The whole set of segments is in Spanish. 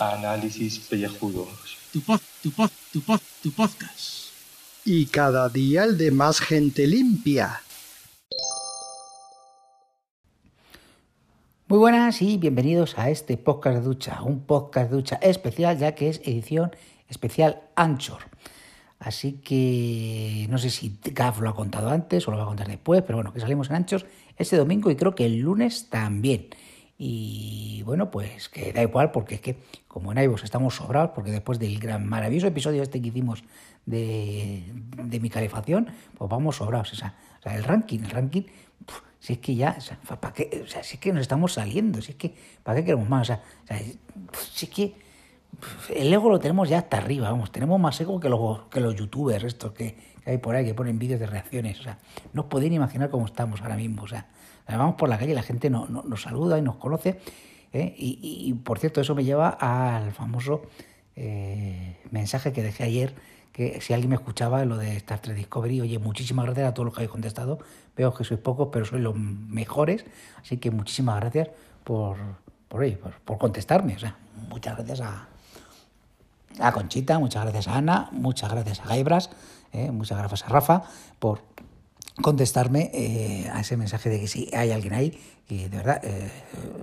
Análisis pellejudos. Tu pod, tu pod, tu pod, tu podcast. Y cada día el de más gente limpia. Muy buenas y bienvenidos a este podcast de ducha, un podcast de ducha especial ya que es edición especial Anchor. Así que no sé si Gaf lo ha contado antes o lo va a contar después, pero bueno, que salimos en Anchor este domingo y creo que el lunes también. Y bueno, pues que da igual porque es que como en iVoox estamos sobrados, porque después del gran maravilloso episodio este que hicimos de, de mi calefacción, pues vamos sobrados. O sea, o sea el ranking, el ranking, si es que ya, o sea, ¿para qué? O sea, si es que nos estamos saliendo, si es que, ¿para qué queremos más? O sea, si es que el ego lo tenemos ya hasta arriba, vamos, tenemos más ego que los, que los youtubers estos que, hay por ahí, que ponen vídeos de reacciones, o sea, no os podéis imaginar cómo estamos ahora mismo, o sea, vamos por la calle y la gente no, no, nos saluda y nos conoce. ¿eh? Y, y, por cierto, eso me lleva al famoso eh, mensaje que dejé ayer, que si alguien me escuchaba lo de Star Trek Discovery, oye, muchísimas gracias a todos los que habéis contestado. Veo que sois pocos, pero sois los mejores. Así que muchísimas gracias por, por, por, por contestarme. O sea, muchas gracias a, a Conchita, muchas gracias a Ana, muchas gracias a Gaibras, eh, muchas gracias a Rafa por contestarme eh, a ese mensaje de que si hay alguien ahí, que de verdad, eh,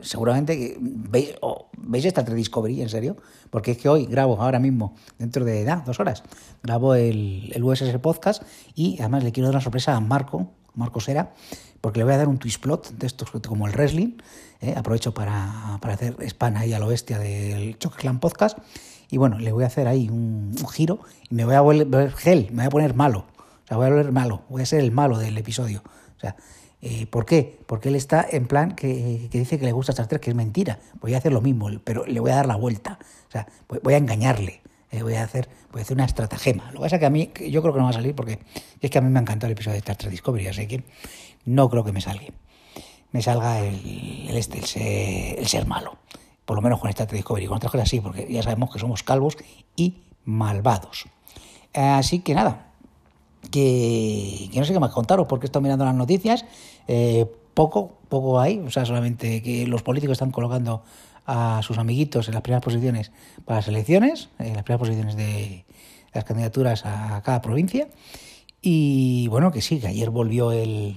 seguramente veis, oh, veis esta Discovery, en serio, porque es que hoy grabo ahora mismo, dentro de nah, dos horas, grabo el, el USS Podcast y además le quiero dar una sorpresa a Marco, Marco Sera, porque le voy a dar un twist plot de estos como el wrestling, eh, aprovecho para, para hacer spam ahí a lo bestia del Choclan Podcast, y bueno, le voy a hacer ahí un, giro y me voy a volver gel, me voy a poner malo. O sea, voy a volver malo, voy a ser el malo del episodio. O sea, eh, ¿por qué? Porque él está en plan que, que, dice que le gusta Star Trek, que es mentira. Voy a hacer lo mismo, pero le voy a dar la vuelta. O sea, voy, a engañarle. Eh, voy, a hacer, voy a hacer una estratagema. Lo que pasa es que a mí, yo creo que no va a salir porque es que a mí me ha encantado el episodio de Star Trek Discovery, así que no creo que me salga. Me salga el, el este, el ser, el ser malo. Por lo menos con Trek Discovery. Con otras cosas sí, porque ya sabemos que somos calvos y malvados. Así que nada, que, que, no sé qué más contaros porque estoy mirando las noticias. Eh, poco, poco hay, o sea, solamente que los políticos están colocando a sus amiguitos en las primeras posiciones para las elecciones, en las primeras posiciones de las candidaturas a cada provincia. Y bueno, que sí, que ayer volvió el,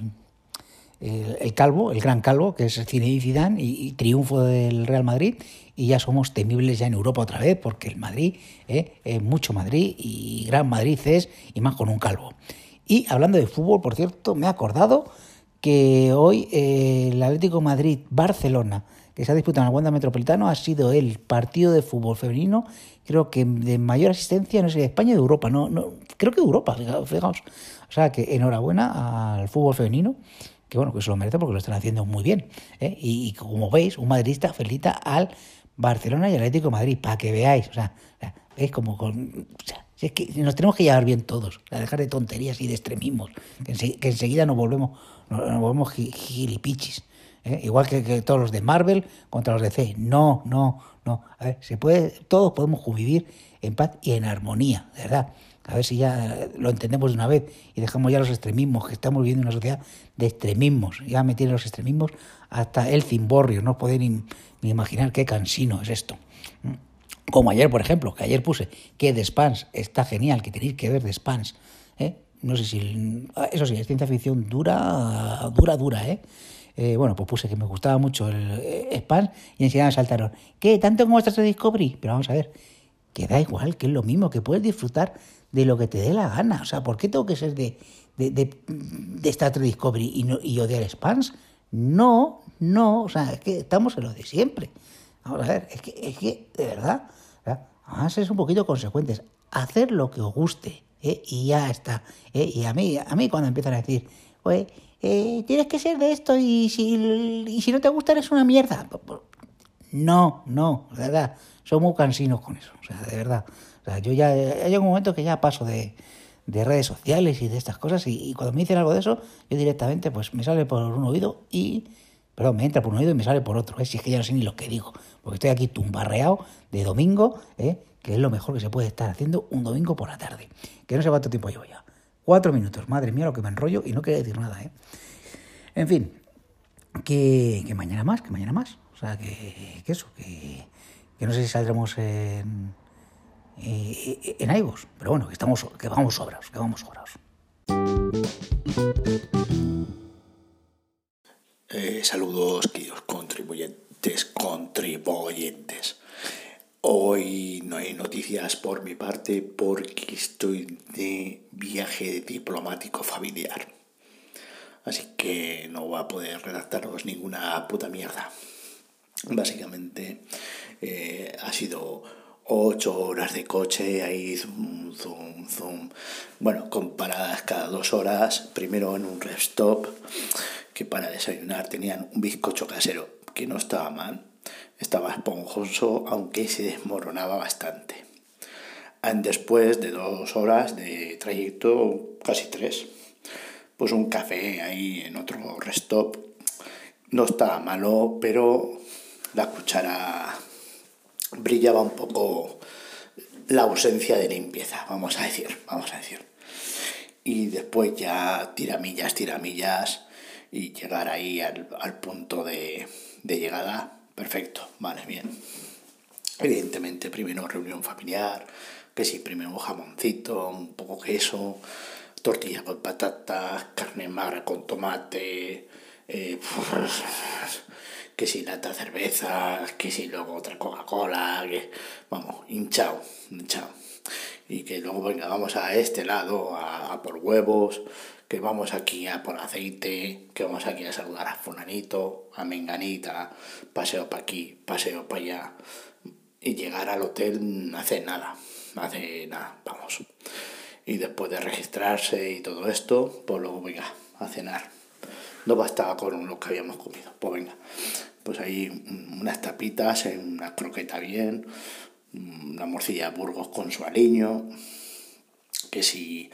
el, calvo, el gran calvo, que es Zinedine Zidane y, y triunfo del Real Madrid y ya somos temibles ya en Europa otra vez, porque el Madrid ¿eh? es mucho Madrid y gran Madrid es, y más con un calvo. Y hablando de fútbol, por cierto, me he acordado que hoy eh, el Atlético Madrid-Barcelona, que se ha disputado en el Wanda Metropolitano, ha sido el partido de fútbol femenino, creo que de mayor asistencia, no sé, de España de Europa, no, no, creo que de Europa, fijaos. O sea que enhorabuena al fútbol femenino que bueno, que se lo merece porque lo están haciendo muy bien. ¿eh? Y, y, como veis, un madridista felicita al Barcelona y Atlético de Madrid, para que veáis, o sea, veis como con... O sea, es que nos tenemos que llevar bien todos, a dejar de tonterías y de extremismos, que, ense que enseguida nos volvemos, nos, volvemos gilipichis. ¿eh? Igual que, que, todos los de Marvel contra los de C. No, no, no. A ver, se puede, todos podemos convivir en paz y en armonía, verdad. A ver si ya lo entendemos de una vez y dejamos ya los extremismos, que estamos viviendo en una sociedad de extremismos. Ya me tienen los extremismos hasta el cimborrio, no podéis ni, imaginar qué cansino es esto. Como ayer, por ejemplo, que ayer puse que The Spans está genial, que tenéis que ver The Spans. ¿eh? No sé si. Eso sí, es ciencia ficción dura, dura, dura, ¿eh? Eh, bueno, pues puse que me gustaba mucho el eh, Spans y enseguida me saltaron. ¿Qué? ¿Tanto como estás de Discovery? Pero vamos a ver, que da igual, que es lo mismo, que puedes disfrutar de lo que te dé la gana. O sea, ¿por qué tengo que ser de, de, de, de Star Trek Discovery y, no, y odiar Spans? No, no, o sea, es que estamos en lo de siempre. Vamos a ver, es que, es que de verdad, vamos a ser un poquito consecuentes. Hacer lo que os guste, ¿eh? y ya está. ¿eh? Y a mí, a mí cuando empiezan a decir, oye, eh, tienes que ser de esto y si, y si no te gusta eres una mierda. No, no, de verdad, son muy cansinos con eso, o sea, de verdad. O sea, yo ya, hay un momento que ya paso de, de redes sociales y de estas cosas y, y, cuando me dicen algo de eso, yo directamente pues me sale por un oído y, perdón, me entra por un oído y me sale por otro, ¿eh? si es que ya no sé ni lo que digo, porque estoy aquí tumbarreado de domingo, ¿eh? que es lo mejor que se puede estar haciendo un domingo por la tarde, que no sé cuánto tiempo llevo ya. Cuatro minutos, madre mía, lo que me enrollo y no quería decir nada, ¿eh? En fin, que, mañana más, que mañana más. O sea, que, que eso, que, que no sé si saldremos en, eh, en iVoox, pero bueno, que, estamos, que vamos sobrados, que vamos sobrados. Eh, saludos, queridos contribuyentes, contribuyentes. Hoy no hay noticias por mi parte porque estoy de viaje diplomático familiar. Así que no voy a poder redactaros ninguna puta mierda. Básicamente eh, ha sido ocho horas de coche, ahí zoom, zoom, zoom. Bueno, con paradas cada dos horas, primero en un rest que para desayunar tenían un bizcocho casero, que no estaba mal, estaba esponjoso, aunque se desmoronaba bastante. Después de dos horas de trayecto, casi tres, pues un café ahí en otro rest stop, no estaba malo, pero la cuchara brillaba un poco la ausencia de limpieza, vamos a decir, vamos a decir. Y después ya tiramillas, tiramillas y llegar ahí al, punto de, de llegada, perfecto, vale, bien. Evidentemente, primero reunión familiar, que sí, primero jamoncito, un poco queso, tortilla con patatas, carne magra con tomate, eh, que si lata cerveza, que si luego otra Coca-Cola, vamos, hinchado, hinchado. Y que luego venga, vamos a este lado a, por huevos, que vamos aquí a por aceite, que vamos aquí a saludar a Funanito, a Menganita, paseo para aquí, paseo para allá. Y llegar al hotel no hace nada, no hace nada, vamos. Y después de registrarse y todo esto, pues luego venga a cenar. No bastaba con lo que habíamos comido. Pues venga, pues ahí unas tapitas, una croqueta bien, una morcilla Burgos con su aliño, que si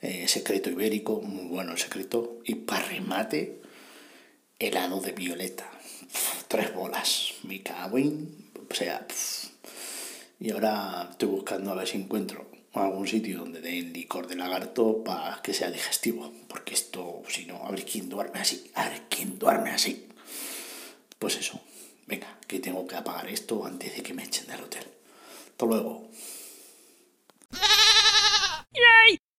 eh, secreto ibérico, muy bueno el secreto, y para remate, helado de violeta, tres bolas, mi cago o sea, y ahora estoy buscando a ver si encuentro algún sitio donde den licor de lagarto para que sea digestivo, porque esto, si no, a ver quién duerme así, a ver quién duerme así. Pues eso, venga, que tengo que apagar esto antes de que me echen del hotel. Hasta luego. ¡Yay!